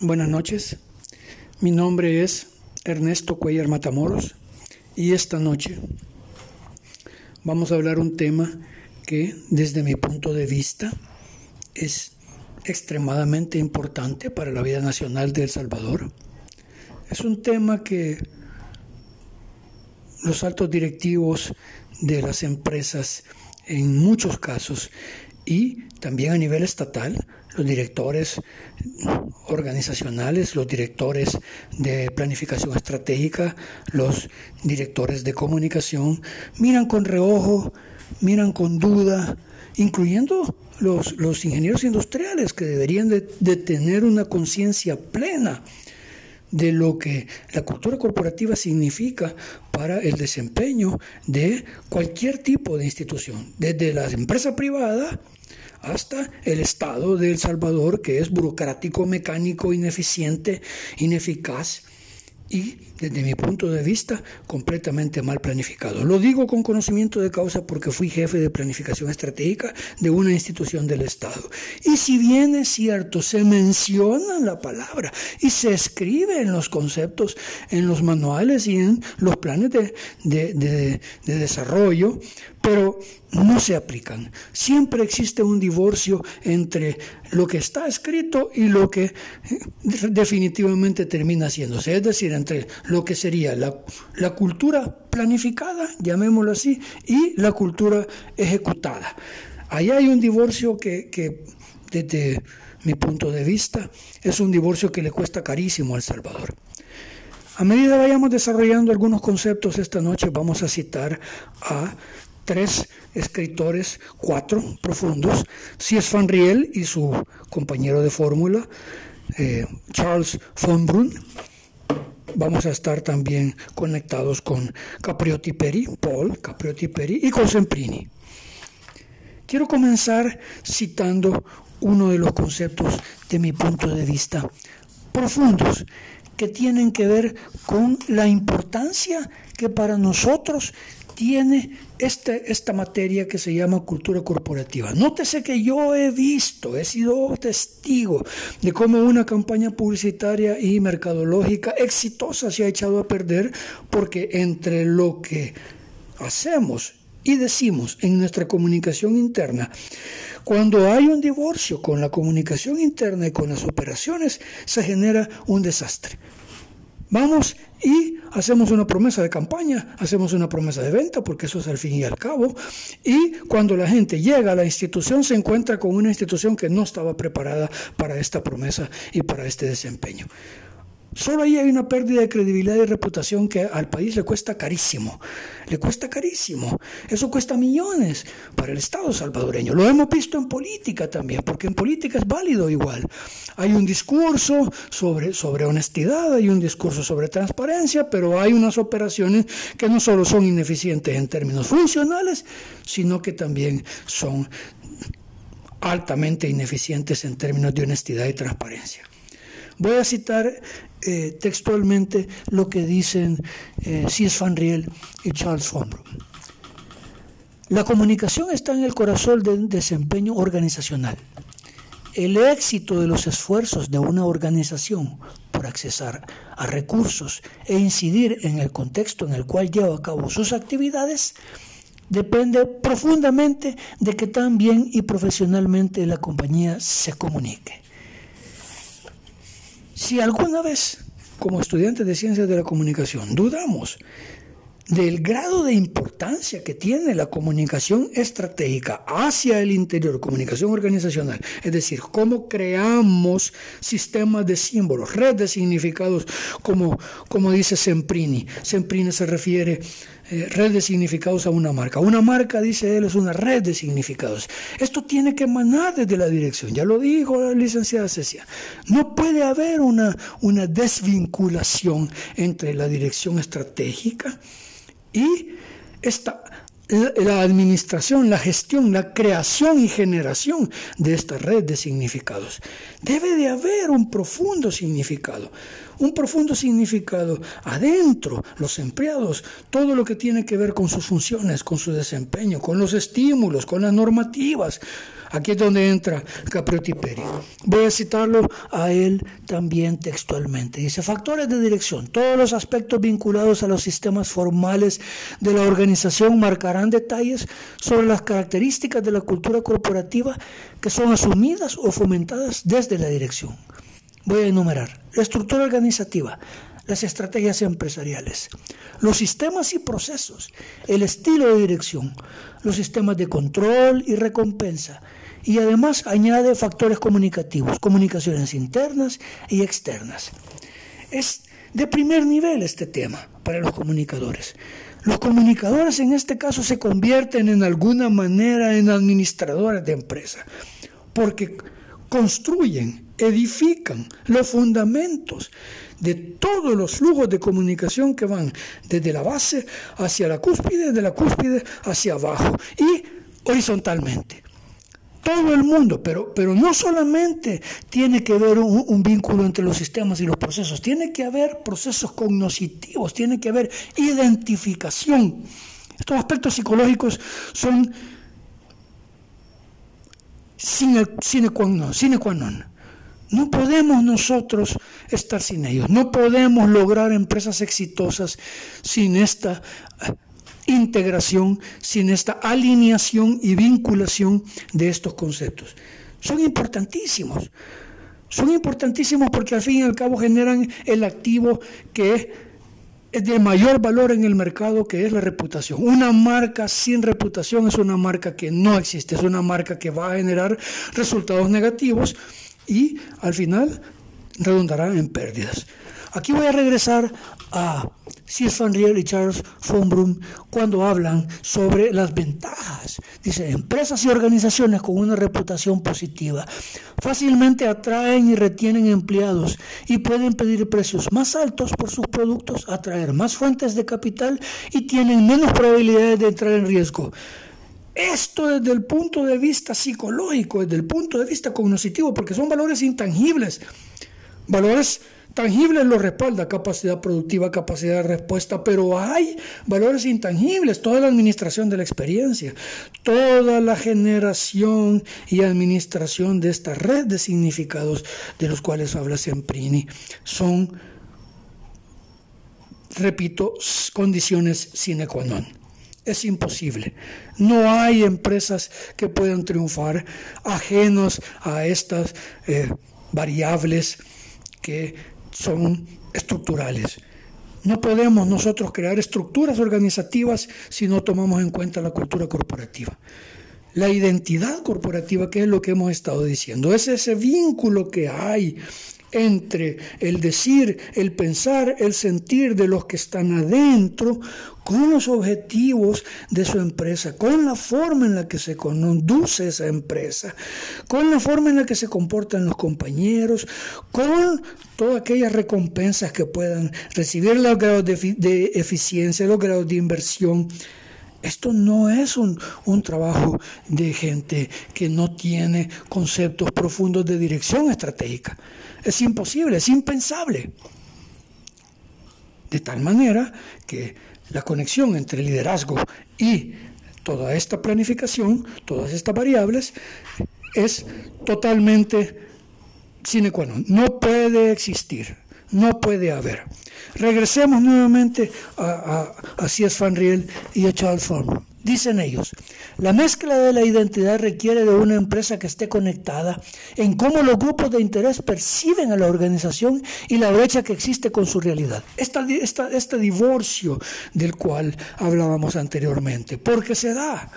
Buenas noches, mi nombre es Ernesto Cuellar Matamoros y esta noche vamos a hablar un tema que desde mi punto de vista es extremadamente importante para la vida nacional de El Salvador. Es un tema que los altos directivos de las empresas en muchos casos y también a nivel estatal, los directores organizacionales, los directores de planificación estratégica, los directores de comunicación, miran con reojo, miran con duda, incluyendo los, los ingenieros industriales que deberían de, de tener una conciencia plena de lo que la cultura corporativa significa para el desempeño de cualquier tipo de institución, desde la empresa privada hasta el Estado de El Salvador, que es burocrático, mecánico, ineficiente, ineficaz y, desde mi punto de vista, completamente mal planificado. Lo digo con conocimiento de causa porque fui jefe de planificación estratégica de una institución del Estado. Y si bien es cierto, se menciona la palabra y se escribe en los conceptos, en los manuales y en los planes de, de desarrollo, pero no se aplican. Siempre existe un divorcio entre lo que está escrito y lo que eh, definitivamente termina haciéndose, es decir, entre lo que sería la, cultura planificada, llamémoslo así, y la cultura ejecutada. Ahí hay un divorcio que, desde mi punto de vista es un divorcio que le cuesta carísimo a El Salvador. A medida que vayamos desarrollando algunos conceptos esta noche, vamos a citar a tres escritores, cuatro profundos, es Van Riel y su compañero de fórmula, eh, Charles von Brunn. Vamos a estar también conectados con Capriotti Peri, Paul Capriotti Peri y con Semprini. Quiero comenzar citando uno de los conceptos de mi punto de vista profundos que tienen que ver con la importancia que para nosotros tiene este, esta materia que se llama cultura corporativa. Nótese que yo he visto, he sido testigo de cómo una campaña publicitaria y mercadológica exitosa se ha echado a perder porque entre lo que hacemos y decimos en nuestra comunicación interna, cuando hay un divorcio con la comunicación interna y con las operaciones, se genera un desastre. Vamos y hacemos una promesa de campaña, hacemos una promesa de venta, porque eso es al fin y al cabo, y cuando la gente llega a la institución se encuentra con una institución que no estaba preparada para esta promesa y para este desempeño. Solo ahí hay una pérdida de credibilidad y reputación que al país le cuesta carísimo. Le cuesta carísimo. Eso cuesta millones para el Estado salvadoreño. Lo hemos visto en política también, porque en política es válido igual. Hay un discurso sobre, sobre honestidad, hay un discurso sobre transparencia, pero hay unas operaciones que no solo son ineficientes en términos funcionales, sino que también son altamente ineficientes en términos de honestidad y transparencia. Voy a citar eh, textualmente lo que dicen eh. Van Riel y Charles von La comunicación está en el corazón del desempeño organizacional. El éxito de los esfuerzos de una organización por accesar a recursos e incidir en el contexto en el cual lleva a cabo sus actividades depende profundamente de que tan bien y profesionalmente la compañía se comunique. Si alguna vez, como estudiantes de ciencias de la comunicación, dudamos del grado de importancia que tiene la comunicación estratégica hacia el interior, comunicación organizacional, es decir, cómo creamos sistemas de símbolos, redes de significados, como, como dice Semprini. Semprini se refiere eh, red de significados a una marca. Una marca, dice él, es una red de significados. Esto tiene que emanar desde la dirección. Ya lo dijo la licenciada Cecia. No puede haber una, una desvinculación entre la dirección estratégica y esta, la administración, la gestión, la creación y generación de esta red de significados. Debe de haber un profundo significado, un profundo significado adentro, los empleados, todo lo que tiene que ver con sus funciones, con su desempeño, con los estímulos, con las normativas. Aquí es donde entra Capriotti Peri. Voy a citarlo a él también textualmente. Dice, factores de dirección. Todos los aspectos vinculados a los sistemas formales de la organización marcarán detalles sobre las características de la cultura corporativa que son asumidas o fomentadas desde la dirección. Voy a enumerar. La estructura organizativa, las estrategias empresariales, los sistemas y procesos, el estilo de dirección, los sistemas de control y recompensa, y además añade factores comunicativos, comunicaciones internas y externas. Es de primer nivel este tema para los comunicadores. Los comunicadores en este caso se convierten en alguna manera en administradores de empresa, porque construyen, edifican los fundamentos de todos los flujos de comunicación que van desde la base hacia la cúspide, de la cúspide hacia abajo y horizontalmente. Todo el mundo, pero, pero no solamente tiene que haber un, vínculo entre los sistemas y los procesos, tiene que haber procesos cognitivos, tiene que haber identificación. Estos aspectos psicológicos son. Sine qua non. No podemos nosotros estar sin ellos. No podemos lograr empresas exitosas sin esta eh, integración, sin esta alineación y vinculación de estos conceptos. Son importantísimos. Son importantísimos porque al fin y al cabo generan el activo que es de mayor valor en el mercado que es la reputación. Una marca sin reputación es una marca que no existe, es una marca que va a generar resultados negativos y al final redundará en pérdidas. Aquí voy a regresar a C.S. Van Riel y Charles von Brum cuando hablan sobre las ventajas. Dice, empresas y organizaciones con una reputación positiva fácilmente atraen y retienen empleados y pueden pedir precios más altos por sus productos, atraer más fuentes de capital y tienen menos probabilidades de entrar en riesgo. Esto desde el punto de vista psicológico, desde el punto de vista cognitivo, porque son valores intangibles, valores tangibles lo respalda, capacidad productiva, capacidad de respuesta, pero hay valores intangibles, toda la administración de la experiencia, toda la generación y administración de esta red de significados de los cuales habla Semprini, son, repito, condiciones sine qua non. Es imposible. No hay empresas que puedan triunfar ajenos a estas eh, variables que son estructurales. No podemos nosotros crear estructuras organizativas si no tomamos en cuenta la cultura corporativa. La identidad corporativa, que es lo que hemos estado diciendo, es ese vínculo que hay entre el decir, el pensar, el sentir de los que están adentro con los objetivos de su empresa, con la forma en la que se conduce esa empresa, con la forma en la que se comportan los compañeros, con todas aquellas recompensas que puedan recibir, los grados de, eficiencia, los grados de inversión. Esto no es un, un, trabajo de gente que no tiene conceptos profundos de dirección estratégica. Es imposible, es impensable. De tal manera que la conexión entre liderazgo y toda esta planificación, todas estas variables, es totalmente sine qua non. No puede existir, no puede haber. Regresemos nuevamente a, a, a C.S. Van Riel y a Charles Fromm. Dicen ellos, la mezcla de la identidad requiere de una empresa que esté conectada en cómo los grupos de interés perciben a la organización y la brecha que existe con su realidad. este divorcio del cual hablábamos anteriormente, porque se da.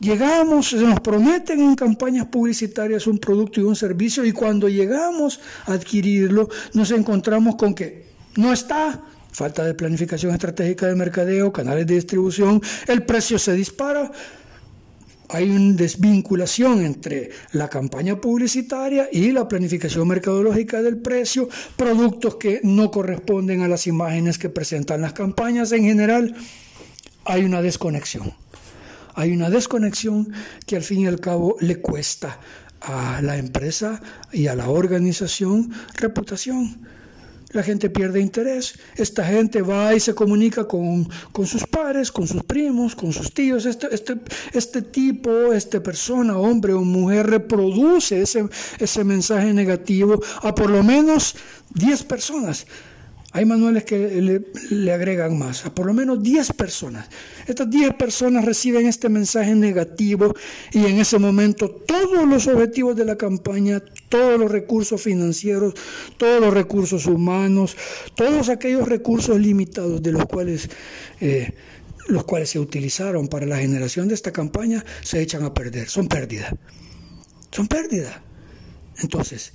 Llegamos, se nos prometen en campañas publicitarias un producto y un servicio y cuando llegamos a adquirirlo nos encontramos con que no está, falta de planificación estratégica de mercadeo, canales de distribución, el precio se dispara. Hay una desvinculación entre la campaña publicitaria y la planificación mercadológica del precio, productos que no corresponden a las imágenes que presentan las campañas en general. Hay una desconexión. Hay una desconexión que al fin y al cabo le cuesta a la empresa y a la organización reputación la gente pierde interés. Esta gente va y se comunica con, sus pares, con sus primos, con sus tíos. Este, este, este tipo, esta persona, hombre o mujer, reproduce ese, ese mensaje negativo a por lo menos 10 personas. Hay manuales que le, agregan más, a por lo menos 10 personas. Estas 10 personas reciben este mensaje negativo y en ese momento todos los objetivos de la campaña, todos los recursos financieros, todos los recursos humanos, todos aquellos recursos limitados de los cuales... Eh, los cuales se utilizaron para la generación de esta campaña se echan a perder, son pérdidas. Son pérdidas. Entonces,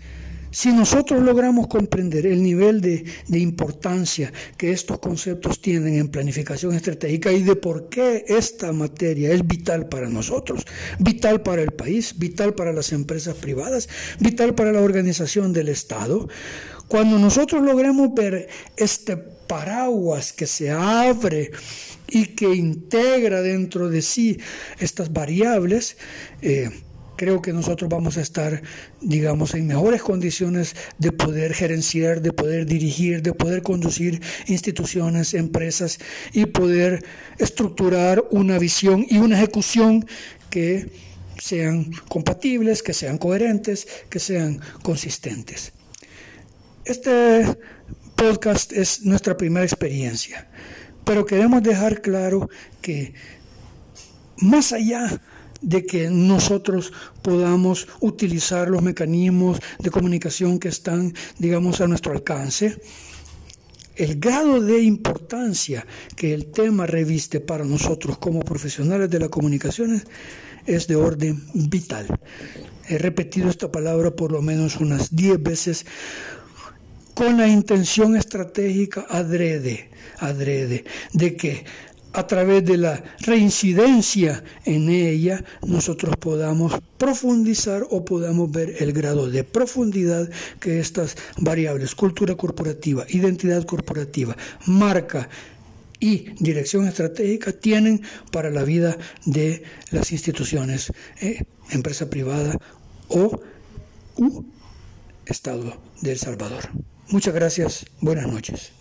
si nosotros logramos comprender el nivel de, importancia que estos conceptos tienen en planificación estratégica y de por qué esta materia es vital para nosotros, vital para el país, vital para las empresas privadas, vital para la organización del Estado, cuando nosotros logremos ver este paraguas que se abre y que integra dentro de sí estas variables, eh, creo que nosotros vamos a estar, digamos, en mejores condiciones de poder gerenciar, de poder dirigir, de poder conducir instituciones, empresas y poder estructurar una visión y una ejecución que sean compatibles, que sean coherentes, que sean consistentes. Este podcast es nuestra primera experiencia, pero queremos dejar claro que más allá de que nosotros podamos utilizar los mecanismos de comunicación que están, digamos, a nuestro alcance. El grado de importancia que el tema reviste para nosotros como profesionales de la comunicación es de orden vital. He repetido esta palabra por lo menos unas 10 veces con la intención estratégica adrede, adrede, de que a través de la reincidencia en ella, nosotros podamos profundizar o podamos ver el grado de profundidad que estas variables, cultura corporativa, identidad corporativa, marca y dirección estratégica tienen para la vida de las instituciones, eh, empresa privada o Estado de El Salvador. Muchas gracias, buenas noches.